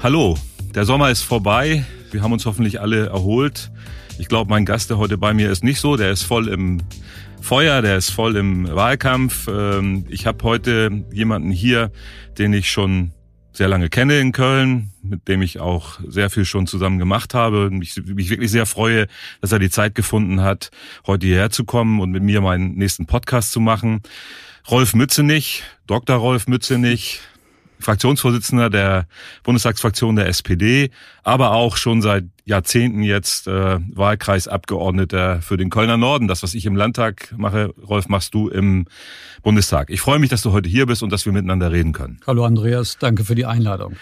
Hallo, der Sommer ist vorbei. Wir haben uns hoffentlich alle erholt. Ich glaube, mein Gast, der heute bei mir ist, nicht so. Der ist voll im Feuer, der ist voll im Wahlkampf. Ähm, ich habe heute jemanden hier, den ich schon sehr lange kenne in Köln, mit dem ich auch sehr viel schon zusammen gemacht habe und mich, mich wirklich sehr freue, dass er die Zeit gefunden hat, heute hierher zu kommen und mit mir meinen nächsten Podcast zu machen. Rolf Mützenich, Dr. Rolf Mützenich, Fraktionsvorsitzender der Bundestagsfraktion der SPD, aber auch schon seit Jahrzehnten jetzt äh, Wahlkreisabgeordneter für den Kölner Norden. Das, was ich im Landtag mache, Rolf, machst du im Bundestag. Ich freue mich, dass du heute hier bist und dass wir miteinander reden können. Hallo Andreas, danke für die Einladung.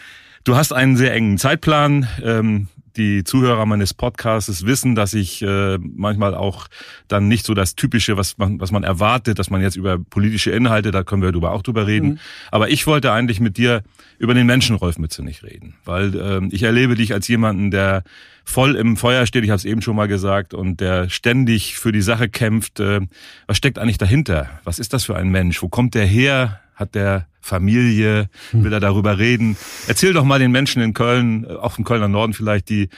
Du hast einen sehr engen Zeitplan. Ähm, die Zuhörer meines Podcasts wissen, dass ich äh, manchmal auch dann nicht so das Typische, was man, was man erwartet, dass man jetzt über politische Inhalte, da können wir darüber auch drüber reden. Mhm. Aber ich wollte eigentlich mit dir über den Menschen Rolf Mütze nicht reden, weil äh, ich erlebe dich als jemanden, der voll im Feuer steht, ich habe es eben schon mal gesagt, und der ständig für die Sache kämpft. Äh, was steckt eigentlich dahinter? Was ist das für ein Mensch? Wo kommt der her? Hat der Familie? Hm. Will er darüber reden? Erzähl doch mal den Menschen in Köln, äh, auch im Kölner Norden vielleicht, die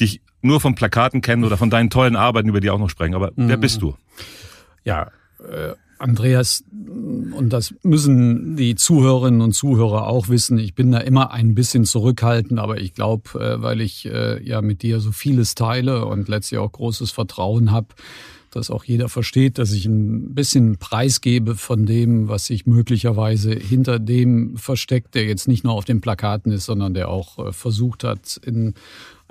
dich nur von Plakaten kennen oder von deinen tollen Arbeiten, über die auch noch sprechen. Aber wer bist du? Ja, äh, Andreas, und das müssen die Zuhörerinnen und Zuhörer auch wissen, ich bin da immer ein bisschen zurückhaltend, aber ich glaube, äh, weil ich äh, ja mit dir so vieles teile und letztlich auch großes Vertrauen habe, dass auch jeder versteht, dass ich ein bisschen preisgebe von dem, was sich möglicherweise hinter dem versteckt, der jetzt nicht nur auf den Plakaten ist, sondern der auch äh, versucht hat, in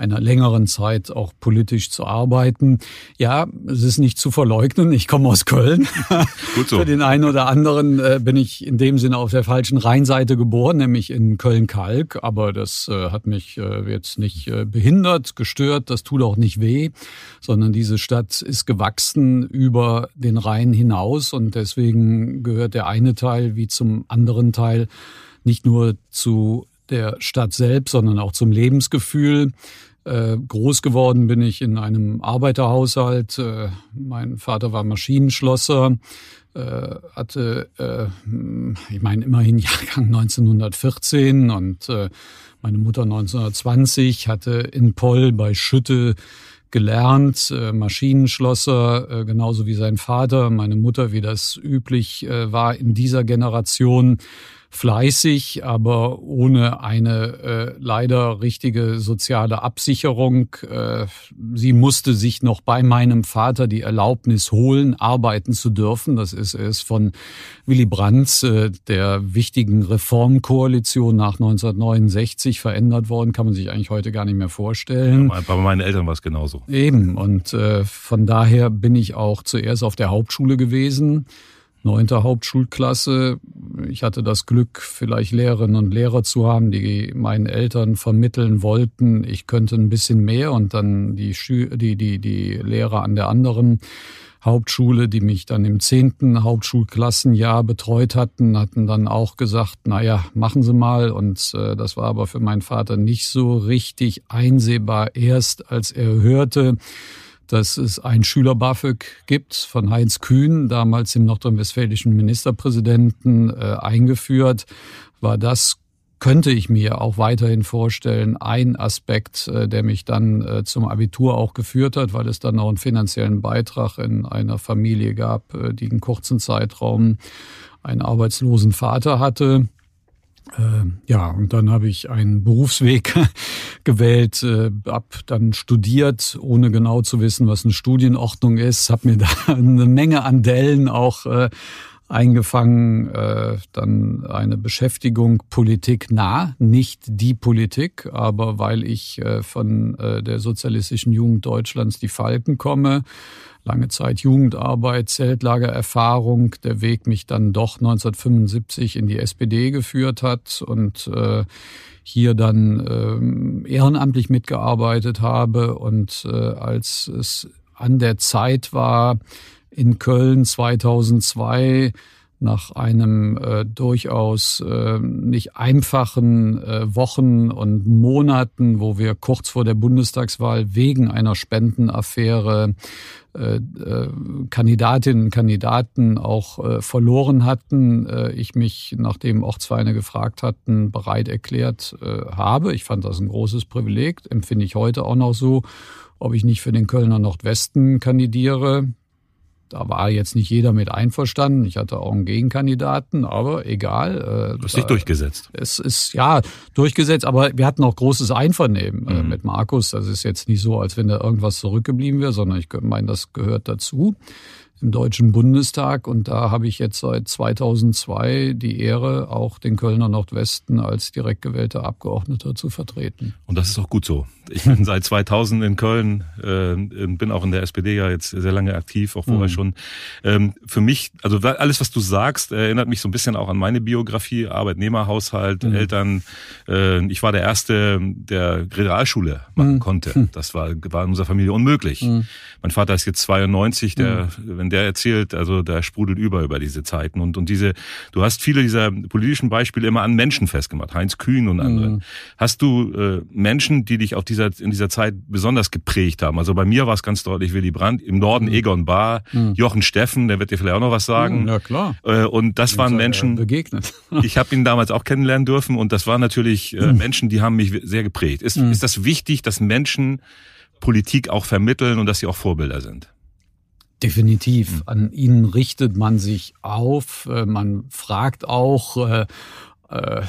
einer längeren Zeit auch politisch zu arbeiten. Ja, es ist nicht zu verleugnen. Ich komme aus Köln. Gut so. Für den einen oder anderen äh, bin ich in dem Sinne auf der falschen Rheinseite geboren, nämlich in Köln-Kalk. Aber das äh, hat mich äh, jetzt nicht äh, behindert, gestört. Das tut auch nicht weh, sondern diese Stadt ist gewachsen über den Rhein hinaus und deswegen gehört der eine Teil wie zum anderen Teil nicht nur zu der Stadt selbst, sondern auch zum Lebensgefühl. Äh, groß geworden bin ich in einem Arbeiterhaushalt. Äh, mein Vater war Maschinenschlosser, äh, hatte, äh, ich meine, immerhin Jahrgang 1914 und äh, meine Mutter 1920 hatte in Poll bei Schütte gelernt, äh, Maschinenschlosser, genauso wie sein Vater, meine Mutter, wie das üblich war in dieser Generation fleißig, aber ohne eine äh, leider richtige soziale Absicherung. Äh, sie musste sich noch bei meinem Vater die Erlaubnis holen, arbeiten zu dürfen. Das ist es von Willy Brandt, äh, der wichtigen Reformkoalition nach 1969 verändert worden. Kann man sich eigentlich heute gar nicht mehr vorstellen. Ja, bei meinen Eltern war es genauso. Eben. Und äh, von daher bin ich auch zuerst auf der Hauptschule gewesen neunte Hauptschulklasse. Ich hatte das Glück, vielleicht Lehrerinnen und Lehrer zu haben, die meinen Eltern vermitteln wollten, ich könnte ein bisschen mehr und dann die, Schü die, die, die Lehrer an der anderen Hauptschule, die mich dann im zehnten Hauptschulklassenjahr betreut hatten, hatten dann auch gesagt, na ja, machen Sie mal. Und äh, das war aber für meinen Vater nicht so richtig einsehbar. Erst als er hörte, dass es ein Schüler-BAföG gibt von Heinz Kühn, damals im nordrhein-westfälischen Ministerpräsidenten äh, eingeführt, war das könnte ich mir auch weiterhin vorstellen, ein Aspekt, äh, der mich dann äh, zum Abitur auch geführt hat, weil es dann auch einen finanziellen Beitrag in einer Familie gab, äh, die einen kurzen Zeitraum einen arbeitslosen Vater hatte. Äh, ja, und dann habe ich einen Berufsweg gewählt, äh, hab dann studiert, ohne genau zu wissen, was eine Studienordnung ist, habe mir da eine Menge an Dellen auch äh, eingefangen, äh, dann eine Beschäftigung Politik nah, nicht die Politik, aber weil ich äh, von äh, der sozialistischen Jugend Deutschlands die Falken komme, lange Zeit Jugendarbeit, Zeltlagererfahrung, der Weg mich dann doch 1975 in die SPD geführt hat und äh, hier dann ähm, ehrenamtlich mitgearbeitet habe und äh, als es an der Zeit war, in Köln 2002 nach einem äh, durchaus äh, nicht einfachen äh, Wochen und Monaten, wo wir kurz vor der Bundestagswahl wegen einer Spendenaffäre äh, äh, Kandidatinnen und Kandidaten auch äh, verloren hatten, ich mich, nachdem Ortsvereine gefragt hatten, bereit erklärt habe. Ich fand das ein großes Privileg, empfinde ich heute auch noch so. Ob ich nicht für den Kölner Nordwesten kandidiere, da war jetzt nicht jeder mit einverstanden. Ich hatte auch einen Gegenkandidaten, aber egal. Äh, du hast dich durchgesetzt. Es ist ja durchgesetzt, aber wir hatten auch großes Einvernehmen äh, mhm. mit Markus. Das ist jetzt nicht so, als wenn da irgendwas zurückgeblieben wäre, sondern ich meine, das gehört dazu im Deutschen Bundestag und da habe ich jetzt seit 2002 die Ehre, auch den Kölner Nordwesten als direkt gewählter Abgeordneter zu vertreten. Und das ist auch gut so. Ich bin seit 2000 in Köln, äh, bin auch in der SPD ja jetzt sehr lange aktiv, auch vorher mhm. schon. Ähm, für mich, also alles, was du sagst, erinnert mich so ein bisschen auch an meine Biografie, Arbeitnehmerhaushalt, mhm. Eltern. Äh, ich war der Erste, der Realschule machen mhm. konnte. Hm. Das war, war in unserer Familie unmöglich. Mhm. Mein Vater ist jetzt 92, der, mhm. wenn der erzählt, also der sprudelt über über diese Zeiten. Und, und diese, du hast viele dieser politischen Beispiele immer an Menschen festgemacht, Heinz Kühn und andere. Mhm. Hast du äh, Menschen, die dich auf dieser, in dieser Zeit besonders geprägt haben? Also bei mir war es ganz deutlich Willy Brandt, im Norden mhm. Egon Bahr, mhm. Jochen Steffen, der wird dir vielleicht auch noch was sagen. Ja, klar. Äh, und das waren Menschen, begegnet. ich habe ihn damals auch kennenlernen dürfen und das waren natürlich äh, mhm. Menschen, die haben mich sehr geprägt. Ist, mhm. ist das wichtig, dass Menschen Politik auch vermitteln und dass sie auch Vorbilder sind? Definitiv. Mhm. An ihnen richtet man sich auf. Äh, man fragt auch, äh,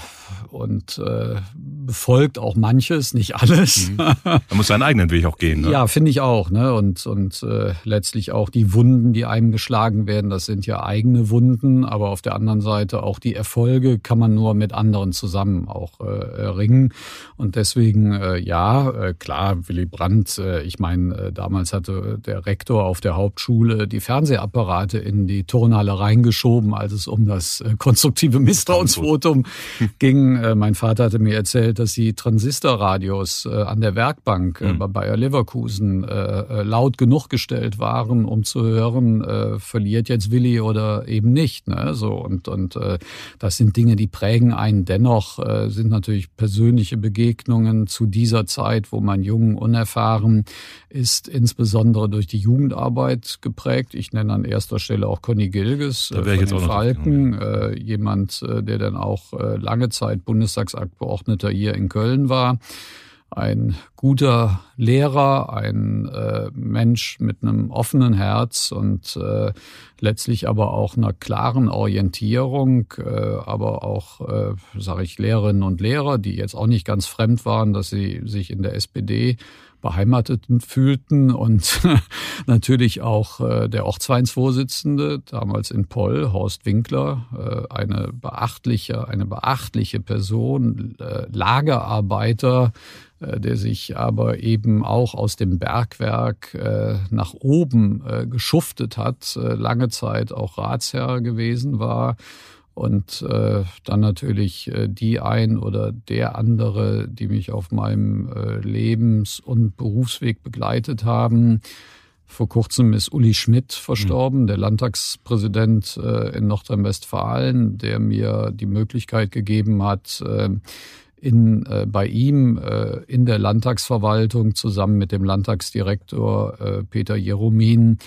und äh, befolgt auch manches, nicht alles. Mhm. Man muss seinen eigenen Weg auch gehen. Ne? Ja, finde ich auch. Ne? Und, und äh, letztlich auch die Wunden, die einem geschlagen werden, das sind ja eigene Wunden. Aber auf der anderen Seite auch die Erfolge kann man nur mit anderen zusammen auch äh, erringen. Und deswegen, äh, ja, äh, klar, Willy Brandt, äh, ich meine, äh, damals hatte der Rektor auf der Hauptschule die Fernsehapparate in die Turnhalle reingeschoben, als es um das äh, konstruktive Misstrauensvotum ging. Äh, mein Vater hatte mir erzählt, dass die Transistorradios äh, an der Werkbank mhm. bei Bayer Leverkusen laut genug gestellt waren, um zu hören, verliert jetzt Willi oder eben nicht. Ne? So und und das sind Dinge, die prägen einen dennoch. sind natürlich persönliche Begegnungen zu dieser Zeit, wo man jung, unerfahren ist, insbesondere durch die Jugendarbeit geprägt. Ich nenne an erster Stelle auch Conny Gilges von den Falken, äh, jemand, der dann auch lange Zeit Bundestagsabgeordneter hier in Köln war. Ein guter Lehrer, ein äh, Mensch mit einem offenen Herz und äh, letztlich aber auch einer klaren Orientierung, äh, aber auch, äh, sage ich, Lehrerinnen und Lehrer, die jetzt auch nicht ganz fremd waren, dass sie sich in der SPD beheimatet fühlten und natürlich auch äh, der Ortsvereinsvorsitzende, damals in Poll, Horst Winkler, äh, eine beachtliche, eine beachtliche Person, äh, Lagerarbeiter, der sich aber eben auch aus dem Bergwerk nach oben geschuftet hat, lange Zeit auch Ratsherr gewesen war und äh, dann natürlich äh, die ein oder der andere, die mich auf meinem äh, Lebens- und Berufsweg begleitet haben. Vor kurzem ist Uli Schmidt verstorben, mhm. der Landtagspräsident äh, in Nordrhein-Westfalen, der mir die Möglichkeit gegeben hat, äh, in, äh, bei ihm äh, in der Landtagsverwaltung zusammen mit dem Landtagsdirektor äh, Peter Jeromin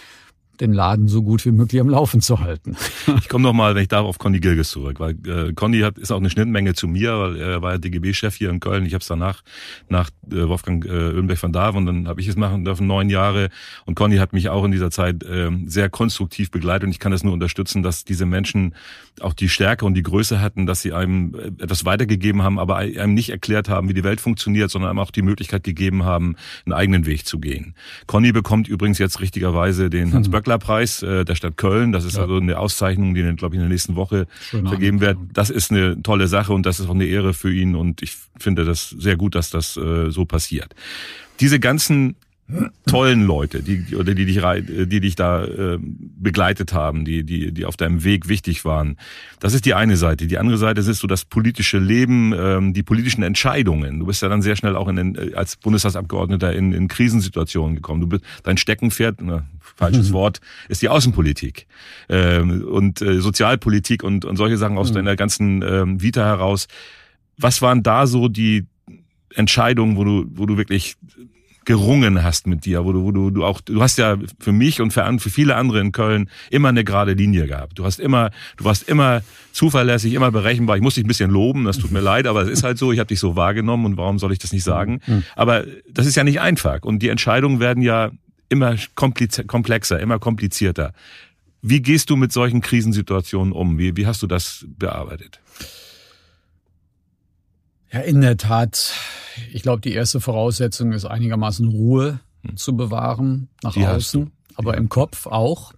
den Laden so gut wie möglich am Laufen zu halten. ich komme noch mal, wenn ich darf, auf Conny Gilges zurück, weil äh, Conny hat, ist auch eine Schnittmenge zu mir, weil er war ja DGB-Chef hier in Köln. Ich habe es danach nach äh, Wolfgang äh, Ölenberg van Daven und dann habe ich es machen dürfen, neun Jahre. Und Conny hat mich auch in dieser Zeit äh, sehr konstruktiv begleitet und ich kann das nur unterstützen, dass diese Menschen auch die Stärke und die Größe hatten, dass sie einem äh, etwas weitergegeben haben, aber einem nicht erklärt haben, wie die Welt funktioniert, sondern einem auch die Möglichkeit gegeben haben, einen eigenen Weg zu gehen. Conny bekommt übrigens jetzt richtigerweise den Hans Böck Böckler-Preis äh, der Stadt Köln. Das ist ja. also eine Auszeichnung, die, glaube ich, in der nächsten Woche Schöne vergeben wird. Das ist eine tolle Sache und das ist auch eine Ehre für ihn und ich finde das sehr gut, dass das äh, so passiert. Diese ganzen tollen Leute, die oder die dich die dich da äh, begleitet haben, die die die auf deinem Weg wichtig waren. Das ist die eine Seite. Die andere Seite ist so das politische Leben, ähm, die politischen Entscheidungen. Du bist ja dann sehr schnell auch in den, äh, als Bundestagsabgeordneter in, in Krisensituationen gekommen. Du bist dein Steckenpferd, ne, falsches mhm. Wort, ist die Außenpolitik ähm, und äh, Sozialpolitik und und solche Sachen aus mhm. deiner ganzen ähm, Vita heraus. Was waren da so die Entscheidungen, wo du wo du wirklich gerungen hast mit dir, wo du, wo du, du auch, du hast ja für mich und für, für viele andere in Köln immer eine gerade Linie gehabt. Du hast immer, du warst immer zuverlässig, immer berechenbar. Ich muss dich ein bisschen loben, das tut mir leid, aber es ist halt so, ich habe dich so wahrgenommen und warum soll ich das nicht sagen? Mhm. Aber das ist ja nicht einfach und die Entscheidungen werden ja immer komplexer, immer komplizierter. Wie gehst du mit solchen Krisensituationen um? Wie, wie hast du das bearbeitet? Ja, in der Tat. Ich glaube, die erste Voraussetzung ist einigermaßen Ruhe hm. zu bewahren nach die außen, aber ja. im Kopf auch.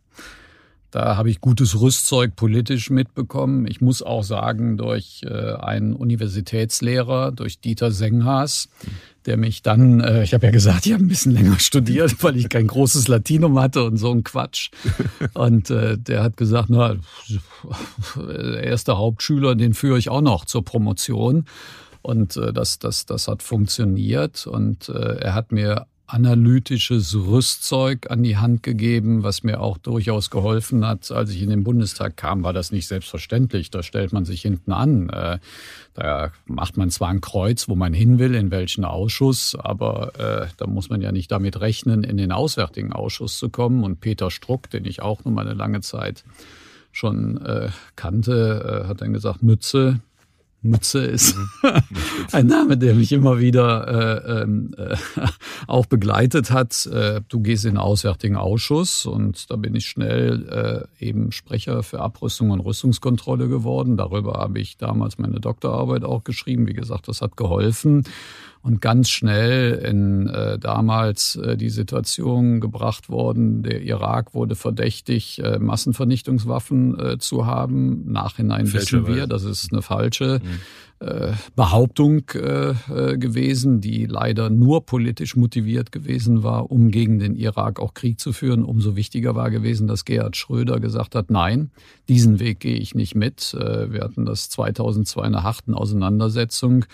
Da habe ich gutes Rüstzeug politisch mitbekommen. Ich muss auch sagen, durch äh, einen Universitätslehrer, durch Dieter Senghaas, hm. der mich dann, äh, ich habe ja gesagt, ich habe ein bisschen länger studiert, weil ich kein großes Latinum hatte und so ein Quatsch. Und äh, der hat gesagt, na, erster Hauptschüler, den führe ich auch noch zur Promotion. Und äh, das, das, das hat funktioniert. Und äh, er hat mir analytisches Rüstzeug an die Hand gegeben, was mir auch durchaus geholfen hat. Als ich in den Bundestag kam, war das nicht selbstverständlich. Da stellt man sich hinten an. Äh, da macht man zwar ein Kreuz, wo man hin will, in welchen Ausschuss, aber äh, da muss man ja nicht damit rechnen, in den Auswärtigen Ausschuss zu kommen. Und Peter Struck, den ich auch nun mal eine lange Zeit schon äh, kannte, hat dann gesagt, Mütze, Mütze ist mhm. ein Name, der mich immer wieder äh, ähm, äh, auch begleitet hat. Äh, du gehst in den Auswärtigen Ausschuss und da bin ich schnell äh, eben Sprecher für Abrüstung und Rüstungskontrolle geworden. Darüber habe ich damals meine Doktorarbeit auch geschrieben. Wie gesagt, das hat geholfen und ganz schnell in äh, damals äh, die Situation gebracht worden, der Irak wurde verdächtig, äh, Massenvernichtungswaffen äh, zu haben. Nachhinein wissen wir, das ist eine falsche mhm. Äh, Behauptung äh, äh, gewesen, die leider nur politisch motiviert gewesen war, um gegen den Irak auch Krieg zu führen. Umso wichtiger war gewesen, dass Gerhard Schröder gesagt hat, nein, diesen Weg gehe ich nicht mit. Wir hatten das 2002 in einer harten Auseinandersetzung,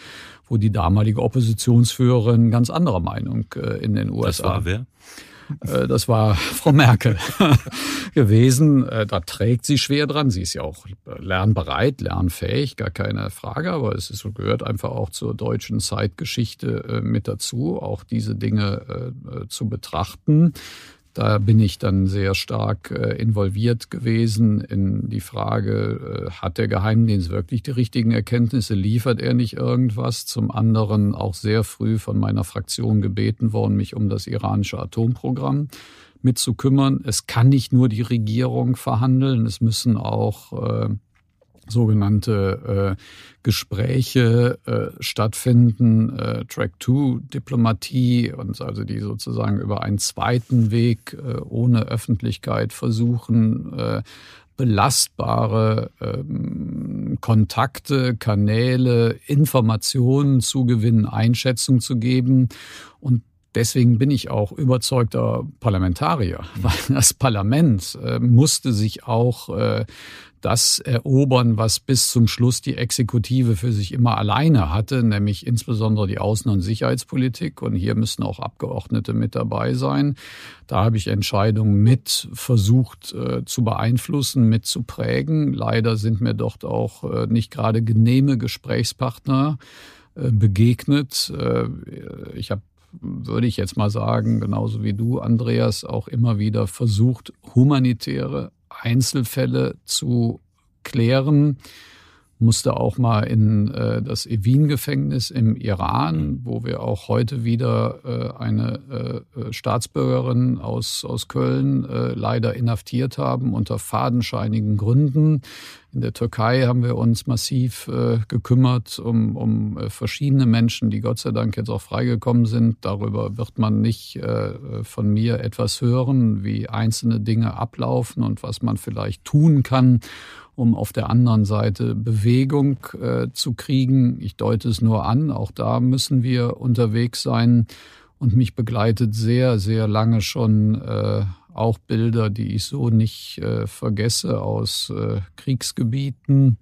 wo die damalige Oppositionsführerin ganz anderer Meinung in den USA. Das war wer? Äh, das war Frau Merkel gewesen. Äh, da trägt sie schwer dran. Sie ist ja auch lernbereit, lernfähig, gar keine Frage. Aber es ist, gehört einfach auch zur deutschen Zeitgeschichte äh, mit dazu, auch diese Dinge zu betrachten. Da bin ich dann sehr stark äh, involviert gewesen in die Frage, äh, hat der Geheimdienst wirklich die richtigen Erkenntnisse, liefert er nicht irgendwas? Zum anderen auch sehr früh von meiner Fraktion gebeten worden, mich um das iranische Atomprogramm mitzukümmern. Es kann nicht nur die Regierung verhandeln, es müssen auch äh, sogenannte äh, Gespräche äh, stattfinden, äh, Track-2-Diplomatie und also die sozusagen über einen zweiten Weg äh, ohne Öffentlichkeit versuchen, äh, belastbare ähm, Kontakte, Kanäle, Informationen zu gewinnen, Einschätzung zu geben. Und Deswegen bin ich auch überzeugter Parlamentarier, weil das Parlament äh, musste sich auch äh, das erobern, was bis zum Schluss die Exekutive für sich immer alleine hatte, nämlich insbesondere die Außen- und Sicherheitspolitik. Und hier müssen auch Abgeordnete mit dabei sein. Da habe ich Entscheidungen mit versucht äh, zu beeinflussen, mit zu prägen. Leider sind mir dort auch äh, nicht gerade genehme Gesprächspartner äh, begegnet. Äh, ich habe würde ich jetzt mal sagen, genauso wie du, Andreas, auch immer wieder versucht, humanitäre Einzelfälle zu klären. Musste auch mal in äh, das Evin-Gefängnis im Iran, wo wir auch heute wieder äh, eine äh, äh Staatsbürgerin aus, aus Köln äh, leider inhaftiert haben unter fadenscheinigen Gründen. In der Türkei haben wir uns massiv äh, gekümmert um, um äh, verschiedene Menschen, die Gott sei Dank jetzt auch freigekommen sind. Darüber wird man nicht äh, von mir etwas hören, wie einzelne Dinge ablaufen und was man vielleicht tun kann, um auf der anderen Seite Bewegung äh, zu kriegen. Ich deute es nur an, auch da müssen wir unterwegs sein. Und mich begleitet sehr, sehr lange schon äh, auch Bilder, die ich so nicht äh, vergesse aus äh, Kriegsgebieten,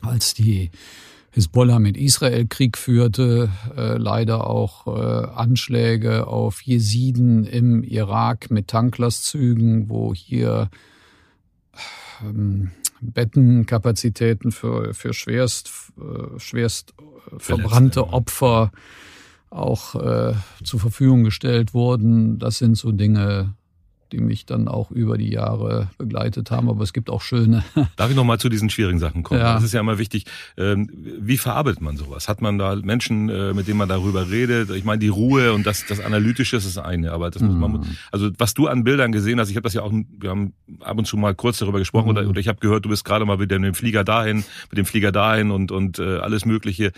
als die Hisbollah mit Israel Krieg führte, äh, leider auch äh, Anschläge auf Jesiden im Irak mit Tanklastzügen, wo hier ähm, Bettenkapazitäten für, für schwerst, äh, schwerst verbrannte Opfer auch äh, zur Verfügung gestellt wurden. Das sind so Dinge, die mich dann auch über die Jahre begleitet haben. Aber es gibt auch schöne. Darf ich noch mal zu diesen schwierigen Sachen kommen? Ja. Das ist ja immer wichtig. Ähm, wie verarbeitet man sowas? Hat man da Menschen, äh, mit denen man darüber redet? Ich meine, die Ruhe und das, das Analytische ist das eine, aber das muss man, mhm. also was du an Bildern gesehen hast, ich habe das ja auch, wir haben ab und zu mal kurz darüber gesprochen mhm. oder, oder ich habe gehört, du bist gerade mal mit dem Flieger dahin, mit dem Flieger dahin und, und äh, alles Mögliche.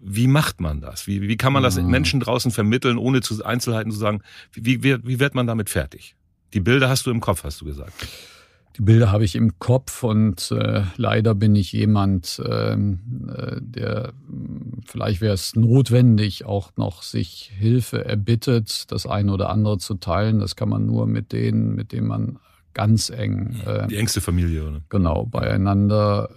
Wie macht man das? Wie, wie kann man das mhm. Menschen draußen vermitteln, ohne zu Einzelheiten zu sagen? Wie, wie, wie wird man damit fertig? Die Bilder hast du im Kopf, hast du gesagt. Die Bilder habe ich im Kopf und äh, leider bin ich jemand, ähm, äh, der vielleicht wäre es notwendig, auch noch sich Hilfe erbittet, das eine oder andere zu teilen. Das kann man nur mit denen, mit denen man ganz eng. Äh, die engste Familie, oder? Genau, beieinander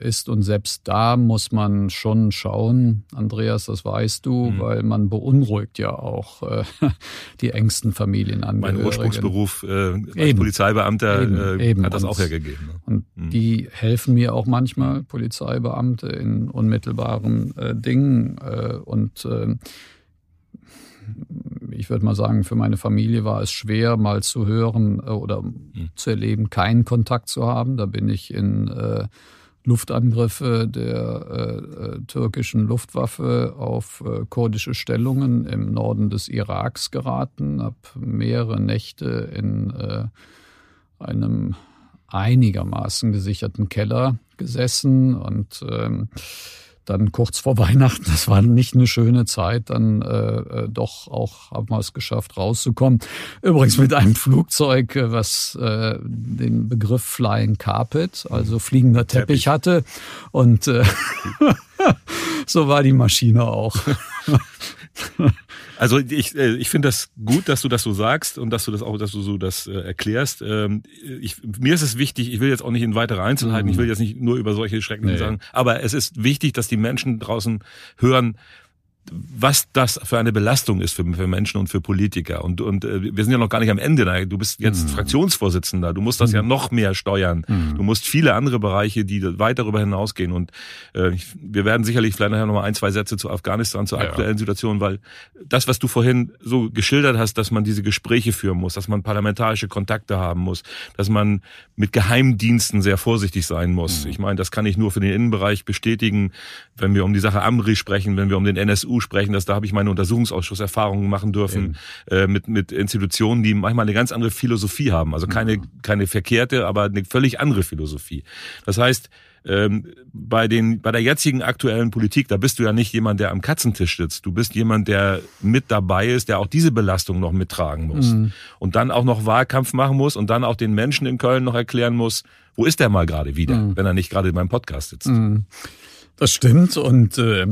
äh, ist. Und selbst da muss man schon schauen, Andreas, das weißt du, mhm. weil man beunruhigt ja auch äh, die engsten Familienangehörigen. Mein Ursprungsberuf äh, als. Polizeibeamter eben, äh, eben. hat das und, auch hergegeben. Ne? Und mhm. die helfen mir auch manchmal, Polizeibeamte, in unmittelbaren äh, Dingen. Und äh, ich würde mal sagen, für meine Familie war es schwer, mal zu hören äh, oder mhm. zu erleben, keinen Kontakt zu haben. Da bin ich in äh, Luftangriffe der äh, äh türkischen Luftwaffe auf äh, kurdische Stellungen im Norden des Iraks geraten, habe mehrere Nächte in äh, einem einigermaßen gesicherten Keller gesessen und ähm, dann kurz vor Weihnachten, das war nicht eine schöne Zeit, dann äh, äh, doch auch haben wir es geschafft, rauszukommen. Übrigens mit einem Flugzeug, äh, was äh, den Begriff Flying Carpet, also fliegender Teppich, Teppich. hatte. Und äh, so war die Maschine auch. Also ich, äh, ich finde das gut, dass du das so sagst und dass du das auch, dass du so das äh, erklärst. Ähm, ich, mir ist es wichtig, ich will jetzt auch nicht in weitere Einzelheiten, mhm. ich will jetzt nicht nur über solche Schrecken nee. sagen, aber es ist wichtig, dass die Menschen draußen hören, was das für eine Belastung ist für, für Menschen und für Politiker. Und, und äh, wir sind ja noch gar nicht am Ende. Du bist jetzt mhm. Fraktionsvorsitzender. Du musst das mhm. ja noch mehr steuern. Mhm. Du musst viele andere Bereiche, die weit darüber hinausgehen. Und äh, wir werden sicherlich vielleicht nachher noch mal ein, zwei Sätze zu Afghanistan, zur aktuellen ja. Situation, weil das, was du vorhin so geschildert hast, dass man diese Gespräche führen muss, dass man parlamentarische Kontakte haben muss, dass man mit Geheimdiensten sehr vorsichtig sein muss. Mhm. Ich meine, das kann ich nur für den Innenbereich bestätigen, wenn wir um die Sache Amri sprechen, wenn wir um den NSU sprechen, dass da habe ich meine Untersuchungsausschusserfahrungen machen dürfen äh, mit mit Institutionen, die manchmal eine ganz andere Philosophie haben, also keine keine verkehrte, aber eine völlig andere Philosophie. Das heißt, ähm, bei den bei der jetzigen aktuellen Politik, da bist du ja nicht jemand, der am Katzentisch sitzt. Du bist jemand, der mit dabei ist, der auch diese Belastung noch mittragen muss mhm. und dann auch noch Wahlkampf machen muss und dann auch den Menschen in Köln noch erklären muss, wo ist der mal gerade wieder, mhm. wenn er nicht gerade beim Podcast sitzt. Mhm. Das stimmt und äh,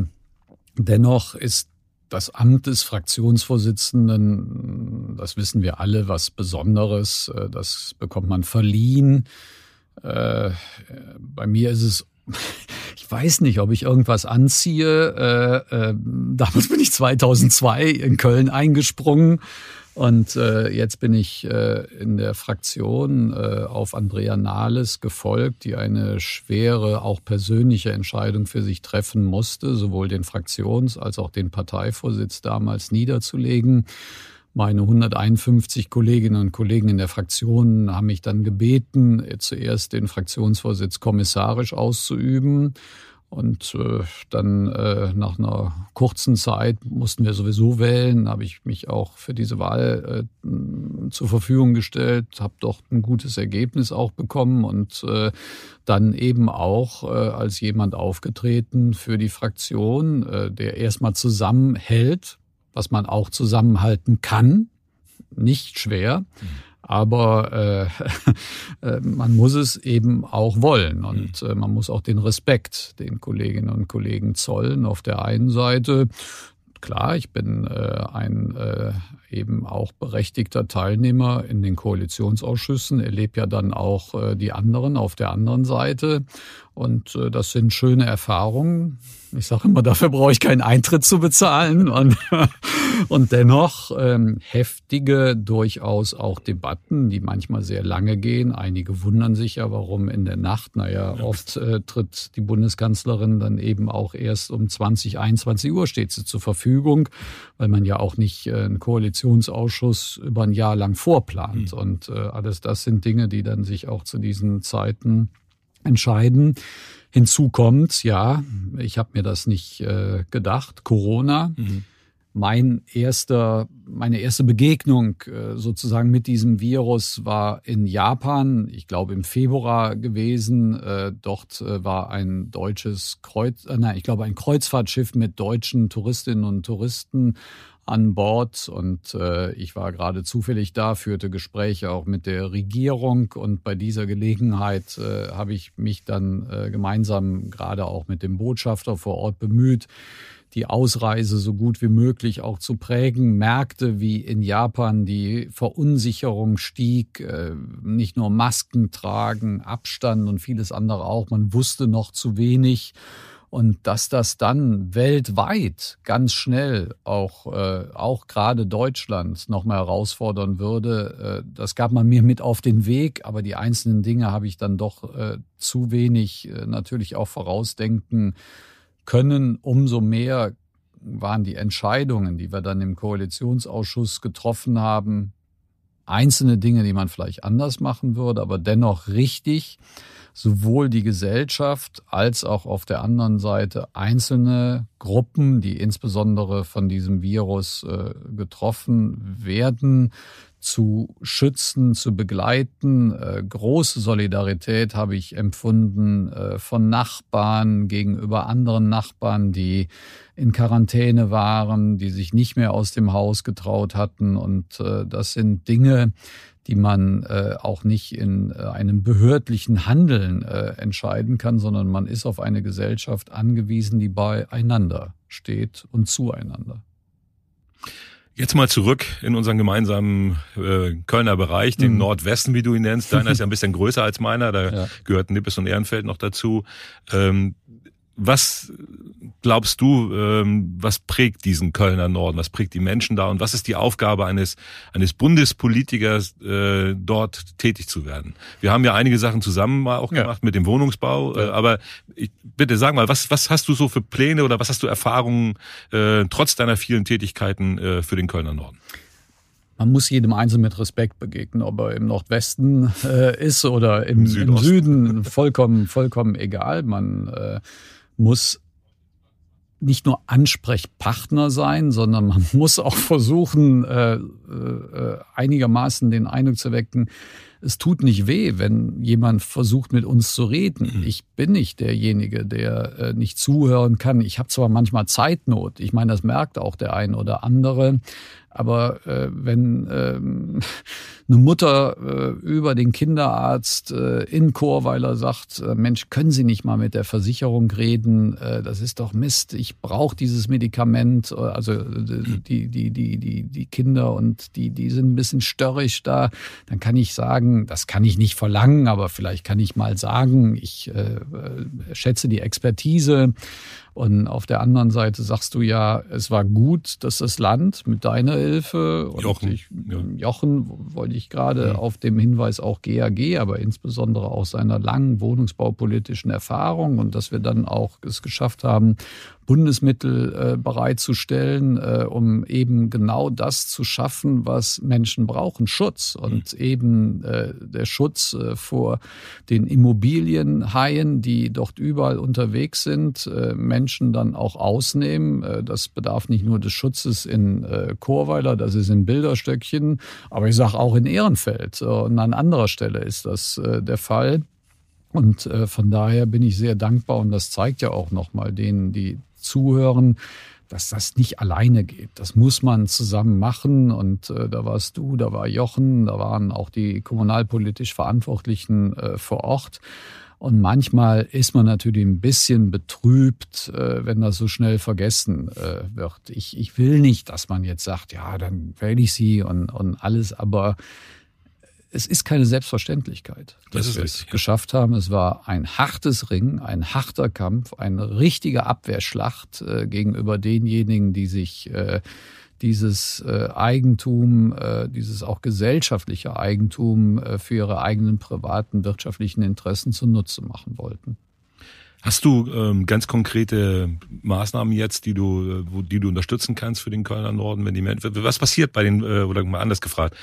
Dennoch ist das Amt des Fraktionsvorsitzenden, das wissen wir alle, was Besonderes. Äh, das bekommt man verliehen. Äh, bei mir ist es, ich weiß nicht, ob ich irgendwas anziehe. Äh, damals bin ich 2002 in Köln eingesprungen und äh, jetzt bin ich äh, in der Fraktion äh, auf Andrea Nahles gefolgt, die eine schwere, auch persönliche Entscheidung für sich treffen musste, sowohl den Fraktions- als auch den Parteivorsitz damals niederzulegen. Meine 151 Kolleginnen und Kollegen in der Fraktion haben mich dann gebeten, zuerst den Fraktionsvorsitz kommissarisch auszuüben und äh, dann äh, nach einer kurzen Zeit mussten wir sowieso wählen, habe ich mich auch für diese Wahl äh, zur Verfügung gestellt, habe doch ein gutes Ergebnis auch bekommen und äh, dann eben auch äh, als jemand aufgetreten für die Fraktion, äh, der erstmal zusammenhält, was man auch zusammenhalten kann, nicht schwer. Mhm aber äh, äh, man muss es eben auch wollen und mhm. äh, man muss auch den Respekt den Kolleginnen und Kollegen zollen auf der einen Seite. klar, ich bin äh, ein äh, eben auch berechtigter Teilnehmer in den Koalitionsausschüssen, erlebe ja dann auch die anderen auf der anderen Seite. Und äh, das sind schöne Erfahrungen. Ich sage immer, dafür brauche ich keinen Eintritt zu bezahlen. Und, und dennoch ähm, heftige, durchaus auch Debatten, die manchmal sehr lange gehen. Einige wundern sich ja, warum in der Nacht. Naja, oft äh, tritt die Bundeskanzlerin dann eben auch erst um 20, 21 Uhr steht sie zur Verfügung, weil man ja auch nicht äh, einen Koalitionsausschuss über ein Jahr lang vorplant. Mhm. Und äh, alles das sind Dinge, die dann sich auch zu diesen Zeiten entscheiden. Hinzu kommt, ja, ich habe mir das nicht äh, gedacht, Corona. Mhm. Mein erster, meine erste Begegnung äh, sozusagen mit diesem Virus war in Japan, ich glaube im Februar gewesen. Äh, dort äh, war ein deutsches Kreuz, äh, nein, ich glaube ein Kreuzfahrtschiff mit deutschen Touristinnen und Touristen an Bord und äh, ich war gerade zufällig da, führte Gespräche auch mit der Regierung und bei dieser Gelegenheit äh, habe ich mich dann äh, gemeinsam gerade auch mit dem Botschafter vor Ort bemüht, die Ausreise so gut wie möglich auch zu prägen, merkte, wie in Japan die Verunsicherung stieg, äh, nicht nur Masken tragen, Abstand und vieles andere auch, man wusste noch zu wenig und dass das dann weltweit ganz schnell auch, äh, auch gerade Deutschland nochmal herausfordern würde, äh, das gab man mir mit auf den Weg, aber die einzelnen Dinge habe ich dann doch äh, zu wenig äh, natürlich auch vorausdenken können. Umso mehr waren die Entscheidungen, die wir dann im Koalitionsausschuss getroffen haben, einzelne Dinge, die man vielleicht anders machen würde, aber dennoch richtig sowohl die Gesellschaft als auch auf der anderen Seite einzelne Gruppen, die insbesondere von diesem Virus äh, getroffen werden, zu schützen, zu begleiten. Äh, große Solidarität habe ich empfunden äh, von Nachbarn gegenüber anderen Nachbarn, die in Quarantäne waren, die sich nicht mehr aus dem Haus getraut hatten. Und das sind Dinge, die man äh, auch nicht in äh, einem behördlichen Handeln äh, entscheiden kann, sondern man ist auf eine Gesellschaft angewiesen, die beieinander steht und zueinander. Jetzt mal zurück in unseren gemeinsamen äh, Kölner Bereich, den mhm. Nordwesten, wie du ihn nennst. Deiner ist ja ein bisschen größer als meiner, da ja. gehört Nippes und Ehrenfeld noch dazu. Ähm, was glaubst du, ähm, was prägt diesen Kölner Norden? Was prägt die Menschen da? Und was ist die Aufgabe eines, eines Bundespolitikers, äh, dort tätig zu werden? Wir haben ja einige Sachen zusammen mal auch gemacht ja. mit dem Wohnungsbau. Äh, aber ich, bitte sag mal, was, was hast du so für Pläne oder was hast du Erfahrungen äh, trotz deiner vielen Tätigkeiten äh, für den Kölner Norden? man muss jedem Einzelnen mit Respekt begegnen, ob er im Nordwesten äh, ist oder im, im Süden, vollkommen, vollkommen egal. Man äh, muss nicht nur Ansprechpartner sein, sondern man muss auch versuchen, äh, äh, einigermaßen den Eindruck zu wecken, es tut nicht weh, wenn jemand versucht, mit uns zu reden. Mhm. Ich bin nicht derjenige, der äh, nicht zuhören kann. Ich habe zwar manchmal Zeitnot, ich meine, das merkt auch der ein oder andere, aber äh, wenn ähm, eine Mutter äh, über den Kinderarzt äh, in Chorweiler sagt, äh, Mensch, können Sie nicht mal mit der Versicherung reden? Äh, das ist doch Mist. Ich brauche dieses Medikament. Äh, also äh, die, die, die, die, die Kinder und die, die sind ein bisschen störrisch da. Dann kann ich sagen, das kann ich nicht verlangen, aber vielleicht kann ich mal sagen, ich äh, schätze die Expertise und auf der anderen Seite sagst du ja, es war gut, dass das Land mit deiner Hilfe und Jochen, ich, ja. Jochen wollte ich gerade ja. auf dem Hinweis auch GAG, aber insbesondere auch seiner langen wohnungsbaupolitischen Erfahrung und dass wir dann auch es geschafft haben, Bundesmittel äh, bereitzustellen, äh, um eben genau das zu schaffen, was Menschen brauchen, Schutz und mhm. eben äh, der Schutz vor den Immobilienhaien, die dort überall unterwegs sind, Menschen dann auch ausnehmen. Das bedarf nicht nur des Schutzes in äh, Chorweiler, das ist in Bilderstöckchen, aber ich sage auch in Ehrenfeld und an anderer Stelle ist das der Fall. Und von daher bin ich sehr dankbar und das zeigt ja auch nochmal denen, die zuhören, dass das nicht alleine geht. Das muss man zusammen machen. Und äh, da warst du, da war Jochen, da waren auch die kommunalpolitisch Verantwortlichen äh, vor Ort. Und manchmal ist man natürlich ein bisschen betrübt, äh, wenn das so schnell vergessen äh, wird. Ich, ich will nicht, dass man jetzt sagt, ja, dann wähle ich sie und, und alles, aber es ist keine Selbstverständlichkeit, dass wir es geschafft haben. Es war ein hartes Ring, ein harter Kampf, eine richtige Abwehrschlacht äh, gegenüber denjenigen, die sich äh, dieses äh, Eigentum, äh, dieses auch gesellschaftliche Eigentum äh, für ihre eigenen privaten wirtschaftlichen Interessen zunutze machen wollten. Hast du ähm, ganz konkrete Maßnahmen jetzt, die du, äh, wo, die du unterstützen kannst für den Kölner Norden, wenn die Menschen, was passiert bei den, äh, oder mal anders gefragt,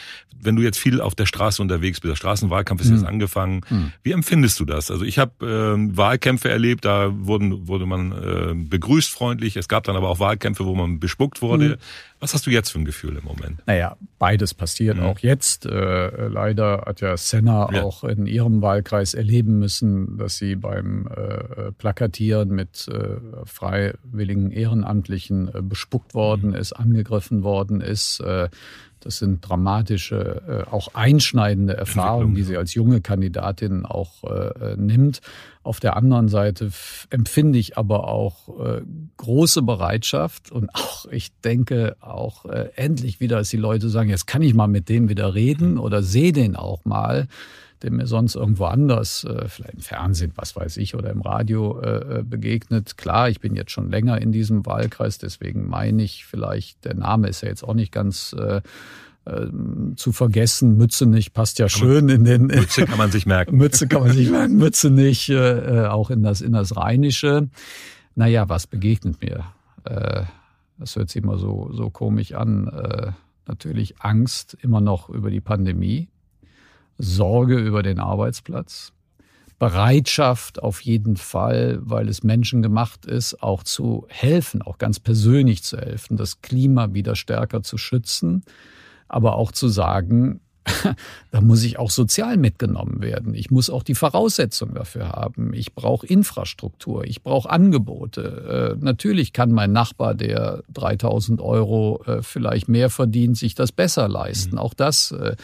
wenn du jetzt viel auf der Straße unterwegs bist, der Straßenwahlkampf ist mhm. jetzt angefangen, mhm. wie empfindest du das? Also ich habe äh, Wahlkämpfe erlebt, da wurden, wurde man äh, begrüßt freundlich, es gab dann aber auch Wahlkämpfe, wo man bespuckt wurde. Mhm. Was hast du jetzt für ein Gefühl im Moment? Naja, beides passiert mhm. auch jetzt. Äh, leider hat ja Senna ja. auch in ihrem Wahlkreis erleben müssen, dass sie beim äh, Plakatieren mit äh, freiwilligen Ehrenamtlichen äh, bespuckt worden mhm. ist, angegriffen worden ist. Äh, das sind dramatische, auch einschneidende Erfahrungen, die sie als junge Kandidatin auch nimmt. Auf der anderen Seite empfinde ich aber auch große Bereitschaft und auch, ich denke auch endlich wieder, dass die Leute sagen, jetzt kann ich mal mit dem wieder reden oder sehe den auch mal der mir sonst irgendwo anders, äh, vielleicht im Fernsehen, was weiß ich, oder im Radio äh, äh, begegnet. Klar, ich bin jetzt schon länger in diesem Wahlkreis, deswegen meine ich vielleicht, der Name ist ja jetzt auch nicht ganz äh, äh, zu vergessen. Mütze nicht passt ja schön in den. Mütze kann man sich merken. Mütze kann man sich merken. Mütze nicht, äh, auch in das, in das Rheinische. Naja, was begegnet mir? Äh, das hört sich immer so, so komisch an. Äh, natürlich Angst immer noch über die Pandemie. Sorge über den Arbeitsplatz, Bereitschaft auf jeden Fall, weil es menschengemacht ist, auch zu helfen, auch ganz persönlich zu helfen, das Klima wieder stärker zu schützen, aber auch zu sagen, da muss ich auch sozial mitgenommen werden. Ich muss auch die Voraussetzungen dafür haben. Ich brauche Infrastruktur, ich brauche Angebote. Äh, natürlich kann mein Nachbar, der 3000 Euro äh, vielleicht mehr verdient, sich das besser leisten. Mhm. Auch das äh,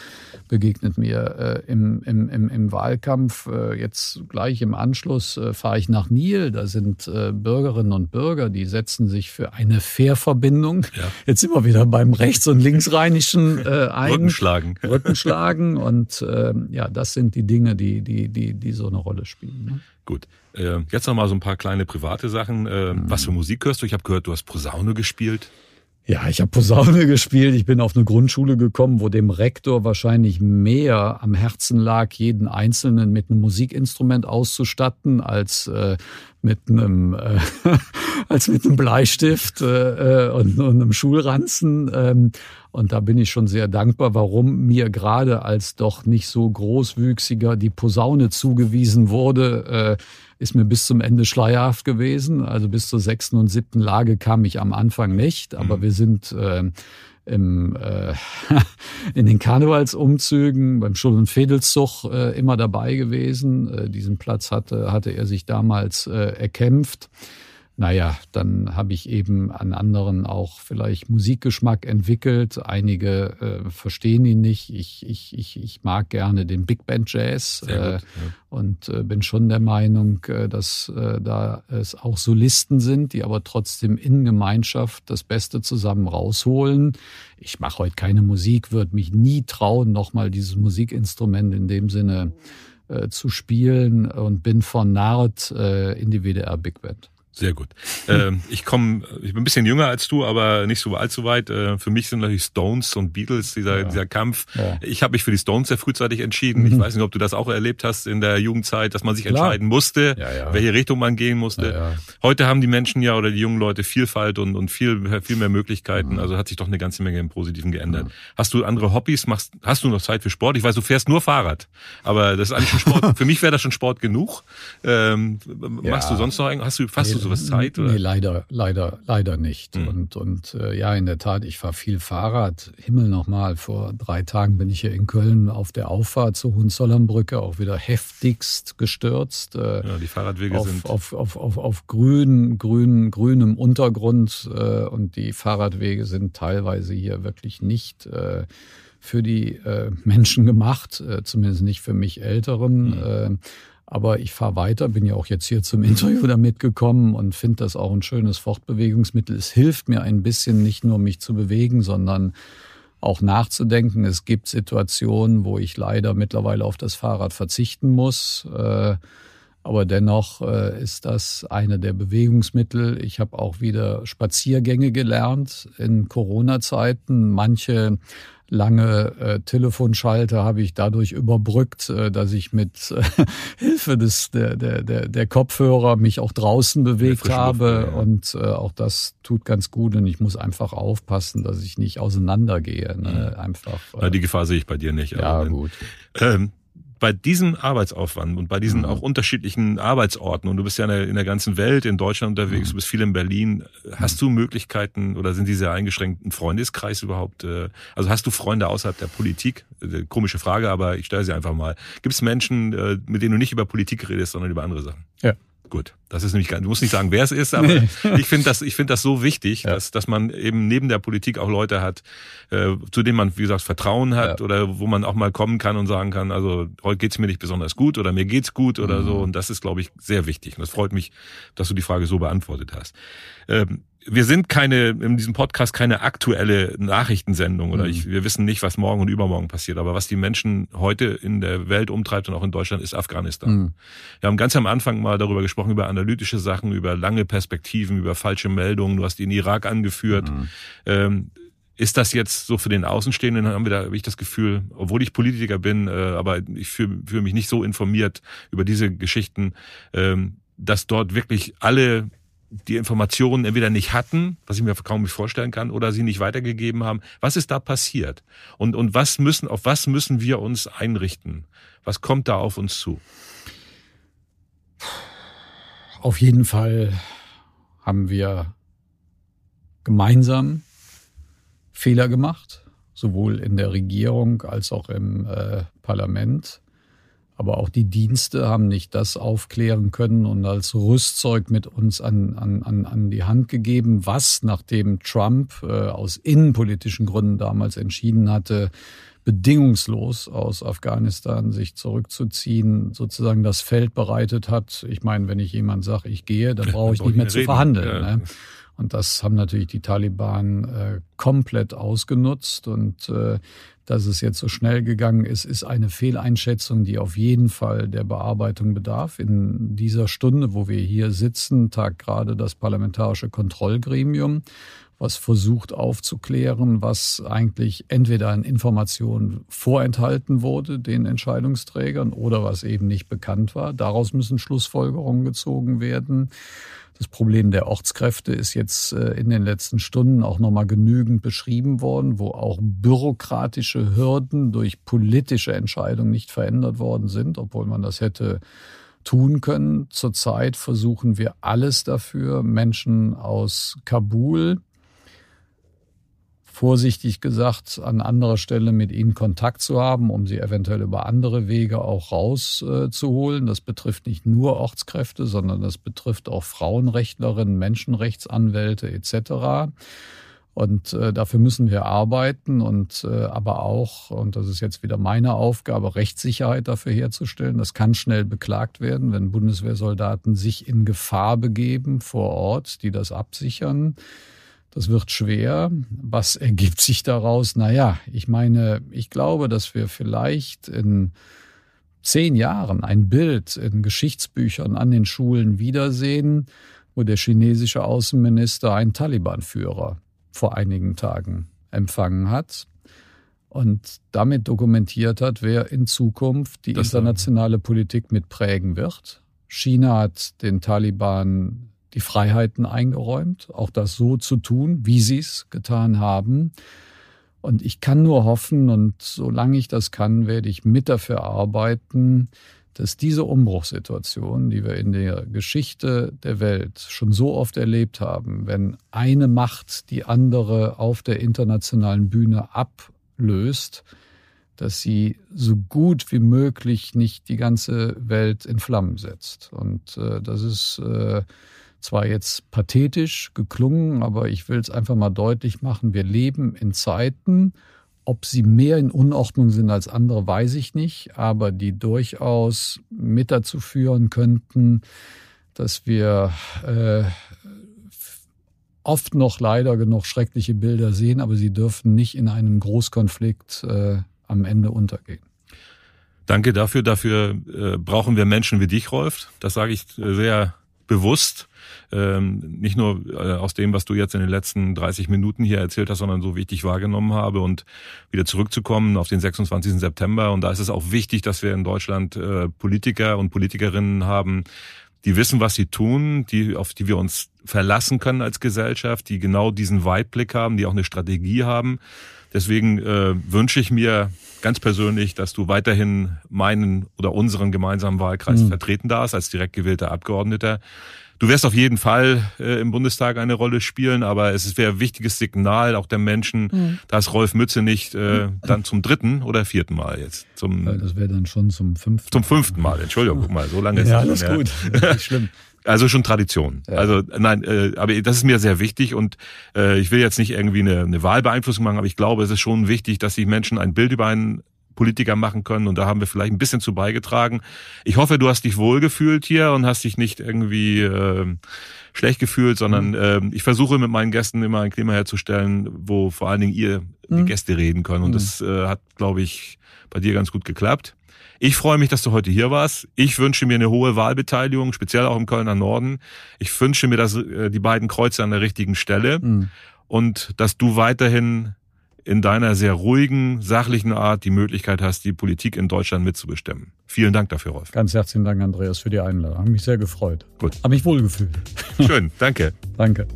begegnet mir äh, im, im, im, im Wahlkampf. Äh, jetzt gleich im Anschluss äh, fahre ich nach Niel. Da sind Bürgerinnen und Bürger, die setzen sich für eine Fährverbindung. Ja. Jetzt sind wir wieder beim rechts- und linksrheinischen äh, ein. Rückenschlagen. Rücken schlagen. Und äh, ja, das sind die Dinge, die, die, die, die so eine Rolle spielen. Ne? Gut. Äh, jetzt noch mal so ein paar kleine private Sachen. Äh, mhm. Was für Musik hörst du? Ich habe gehört, du hast Posaune gespielt. Ja, ich habe Posaune gespielt. Ich bin auf eine Grundschule gekommen, wo dem Rektor wahrscheinlich mehr am Herzen lag, jeden Einzelnen mit einem Musikinstrument auszustatten, als äh, mit einem äh, als mit einem Bleistift äh, äh, und, und einem Schulranzen. Ähm, und da bin ich schon sehr dankbar, warum mir gerade als doch nicht so großwüchsiger die Posaune zugewiesen wurde, äh, ist mir bis zum Ende schleierhaft gewesen. Also bis zur sechsten und siebten Lage kam ich am Anfang nicht, aber mhm. wir sind äh, im, äh, in den Karnevalsumzügen beim Schul- und Fädelszug äh, immer dabei gewesen. Äh, diesen Platz hatte, hatte er sich damals äh, erkämpft naja, dann habe ich eben an anderen auch vielleicht Musikgeschmack entwickelt. Einige äh, verstehen ihn nicht. Ich, ich, ich, ich mag gerne den Big Band Jazz äh, ja. und äh, bin schon der Meinung, äh, dass äh, da es auch Solisten sind, die aber trotzdem in Gemeinschaft das Beste zusammen rausholen. Ich mache heute keine Musik, würde mich nie trauen, nochmal dieses Musikinstrument in dem Sinne äh, zu spielen und bin von Nard in die WDR Big Band. Sehr gut. ähm, ich komme, ich bin ein bisschen jünger als du, aber nicht so allzu weit. Äh, für mich sind natürlich Stones und Beatles dieser, ja. dieser Kampf. Ja. Ich habe mich für die Stones sehr frühzeitig entschieden. Mhm. Ich weiß nicht, ob du das auch erlebt hast in der Jugendzeit, dass man sich Klar. entscheiden musste, ja, welche Richtung man gehen musste. Heute haben die Menschen ja oder die jungen Leute Vielfalt und, und viel, viel mehr Möglichkeiten. Mhm. Also hat sich doch eine ganze Menge im Positiven geändert. Mhm. Hast du andere Hobbys? Machst, hast du noch Zeit für Sport? Ich weiß, du fährst nur Fahrrad, aber das ist eigentlich schon Sport. für mich wäre das schon Sport genug. Ähm, machst du sonst noch, hast du, fast sowas Zeit? Oder? Nee, leider, leider, leider nicht. Mhm. Und, und äh, ja, in der Tat, ich fahre viel Fahrrad. Himmel nochmal, vor drei Tagen bin ich hier in Köln auf der Auffahrt zur Hohenzollernbrücke auch wieder heftigst gestürzt. Äh, ja, die Fahrradwege auf, sind... Auf, auf, auf, auf grün, grün, grünem Untergrund äh, und die Fahrradwege sind teilweise hier wirklich nicht... Äh, für die äh, Menschen gemacht, äh, zumindest nicht für mich Älteren. Mhm. Äh, Aber ich fahre weiter, bin ja auch jetzt hier zum Interview damit gekommen und finde das auch ein schönes Fortbewegungsmittel. Es hilft mir ein bisschen, nicht nur mich zu bewegen, sondern auch nachzudenken. Es gibt Situationen, wo ich leider mittlerweile auf das Fahrrad verzichten muss. Äh, aber dennoch äh, ist das eine der Bewegungsmittel. Ich habe auch wieder Spaziergänge gelernt in Corona-Zeiten. Manche lange äh, Telefonschalter habe ich dadurch überbrückt, äh, dass ich mit äh, Hilfe des der, der, der, der Kopfhörer mich auch draußen bewegt habe. Luft, ja. Und äh, auch das tut ganz gut. Und ich muss einfach aufpassen, dass ich nicht auseinandergehe. Ne? Mhm. Einfach. Äh, die Gefahr sehe ich bei dir nicht. Ja, gut. Ähm, bei diesem Arbeitsaufwand und bei diesen mhm. auch unterschiedlichen Arbeitsorten und du bist ja in der, in der ganzen Welt, in Deutschland unterwegs, mhm. du bist viel in Berlin, hast du Möglichkeiten oder sind diese eingeschränkten Freundeskreis überhaupt, äh, also hast du Freunde außerhalb der Politik? Äh, komische Frage, aber ich stelle sie einfach mal. Gibt es Menschen, äh, mit denen du nicht über Politik redest, sondern über andere Sachen? Ja. Gut, das ist nämlich, du musst nicht sagen, wer es ist, aber nee. ich finde das, ich finde das so wichtig, ja. dass, dass man eben neben der Politik auch Leute hat, äh, zu denen man, wie gesagt, Vertrauen hat ja. oder wo man auch mal kommen kann und sagen kann, also heute geht's mir nicht besonders gut oder mir geht's gut oder mhm. so. Und das ist, glaube ich, sehr wichtig. Und das freut mich, dass du die Frage so beantwortet hast. Ähm, wir sind keine, in diesem Podcast keine aktuelle Nachrichtensendung oder mhm. ich, wir wissen nicht, was morgen und übermorgen passiert. Aber was die Menschen heute in der Welt umtreibt und auch in Deutschland, ist Afghanistan. Mhm. Wir haben ganz am Anfang mal darüber gesprochen, über analytische Sachen, über lange Perspektiven, über falsche Meldungen. Du hast den Irak angeführt. Mhm. Ähm, ist das jetzt so für den Außenstehenden, haben wir da hab ich das Gefühl, obwohl ich Politiker bin, äh, aber ich fühle fühl mich nicht so informiert über diese Geschichten, ähm, dass dort wirklich alle die Informationen entweder nicht hatten, was ich mir kaum nicht vorstellen kann, oder sie nicht weitergegeben haben. Was ist da passiert? Und, und was müssen, auf was müssen wir uns einrichten? Was kommt da auf uns zu? Auf jeden Fall haben wir gemeinsam Fehler gemacht, sowohl in der Regierung als auch im äh, Parlament. Aber auch die Dienste haben nicht das aufklären können und als Rüstzeug mit uns an, an, an, an die Hand gegeben, was, nachdem Trump äh, aus innenpolitischen Gründen damals entschieden hatte, bedingungslos aus Afghanistan sich zurückzuziehen, sozusagen das Feld bereitet hat. Ich meine, wenn ich jemand sage, ich gehe, dann brauche ich nicht mehr zu verhandeln. Ja. Ne? Und das haben natürlich die Taliban äh, komplett ausgenutzt. Und äh, dass es jetzt so schnell gegangen ist, ist eine Fehleinschätzung, die auf jeden Fall der Bearbeitung bedarf. In dieser Stunde, wo wir hier sitzen, tagt gerade das Parlamentarische Kontrollgremium, was versucht aufzuklären, was eigentlich entweder an Informationen vorenthalten wurde den Entscheidungsträgern oder was eben nicht bekannt war. Daraus müssen Schlussfolgerungen gezogen werden. Das Problem der Ortskräfte ist jetzt äh, in den letzten Stunden auch nochmal genügend beschrieben worden, wo auch bürokratische Hürden durch politische Entscheidungen nicht verändert worden sind, obwohl man das hätte tun können. Zurzeit versuchen wir alles dafür, Menschen aus Kabul vorsichtig gesagt an anderer Stelle mit ihnen Kontakt zu haben, um sie eventuell über andere Wege auch rauszuholen. Das betrifft nicht nur Ortskräfte, sondern das betrifft auch Frauenrechtlerinnen, Menschenrechtsanwälte etc. Und äh, dafür müssen wir arbeiten und äh, aber auch, und das ist jetzt wieder meine Aufgabe, Rechtssicherheit dafür herzustellen. Das kann schnell beklagt werden, wenn Bundeswehrsoldaten sich in Gefahr begeben vor Ort, die das absichern. Das wird schwer. Was ergibt sich daraus? Naja, ich meine, ich glaube, dass wir vielleicht in zehn Jahren ein Bild in Geschichtsbüchern an den Schulen wiedersehen, wo der chinesische Außenminister einen Taliban-Führer vor einigen Tagen empfangen hat und damit dokumentiert hat, wer in Zukunft die das internationale Politik mitprägen wird. China hat den Taliban die Freiheiten eingeräumt, auch das so zu tun, wie sie es getan haben. Und ich kann nur hoffen, und solange ich das kann, werde ich mit dafür arbeiten, dass diese Umbruchssituation, die wir in der Geschichte der Welt schon so oft erlebt haben, wenn eine Macht die andere auf der internationalen Bühne ablöst, dass sie so gut wie möglich nicht die ganze Welt in Flammen setzt. Und äh, das ist äh, zwar jetzt pathetisch geklungen, aber ich will es einfach mal deutlich machen. Wir leben in Zeiten, ob sie mehr in Unordnung sind als andere, weiß ich nicht, aber die durchaus mit dazu führen könnten, dass wir äh, oft noch leider genug schreckliche Bilder sehen, aber sie dürfen nicht in einem Großkonflikt äh, am Ende untergehen. Danke dafür. Dafür äh, brauchen wir Menschen wie dich, Rolf. Das sage ich äh, sehr bewusst. Ähm, nicht nur äh, aus dem, was du jetzt in den letzten 30 Minuten hier erzählt hast, sondern so wie ich dich wahrgenommen habe und wieder zurückzukommen auf den 26. September. Und da ist es auch wichtig, dass wir in Deutschland äh, Politiker und Politikerinnen haben, die wissen, was sie tun, die, auf die wir uns verlassen können als Gesellschaft, die genau diesen Weitblick haben, die auch eine Strategie haben. Deswegen äh, wünsche ich mir ganz persönlich, dass du weiterhin meinen oder unseren gemeinsamen Wahlkreis mhm. vertreten darfst als direkt gewählter Abgeordneter. Du wirst auf jeden Fall äh, im Bundestag eine Rolle spielen, aber es wäre ein wichtiges Signal auch der Menschen, mhm. dass Rolf Mütze nicht äh, dann zum dritten oder vierten Mal jetzt. Zum, das wäre dann schon zum fünften. Zum fünften Mal, Entschuldigung, guck mal, so lange ist ja, alles gut. Nicht schlimm. Also schon Tradition. Ja. Also nein, äh, aber das ist mir sehr wichtig und äh, ich will jetzt nicht irgendwie eine, eine Wahlbeeinflussung machen, aber ich glaube, es ist schon wichtig, dass sich Menschen ein Bild über einen Politiker machen können und da haben wir vielleicht ein bisschen zu beigetragen. Ich hoffe, du hast dich wohlgefühlt hier und hast dich nicht irgendwie äh, schlecht gefühlt, sondern äh, ich versuche mit meinen Gästen immer ein Klima herzustellen, wo vor allen Dingen ihr, die mhm. Gäste reden können und mhm. das äh, hat, glaube ich, bei dir ganz gut geklappt. Ich freue mich, dass du heute hier warst. Ich wünsche mir eine hohe Wahlbeteiligung, speziell auch im Kölner Norden. Ich wünsche mir, dass äh, die beiden Kreuze an der richtigen Stelle mhm. und dass du weiterhin in deiner sehr ruhigen, sachlichen Art die Möglichkeit hast, die Politik in Deutschland mitzubestimmen. Vielen Dank dafür, Rolf. Ganz herzlichen Dank, Andreas, für die Einladung. Hat mich sehr gefreut. Gut. Hab mich wohlgefühlt. Schön, danke. danke.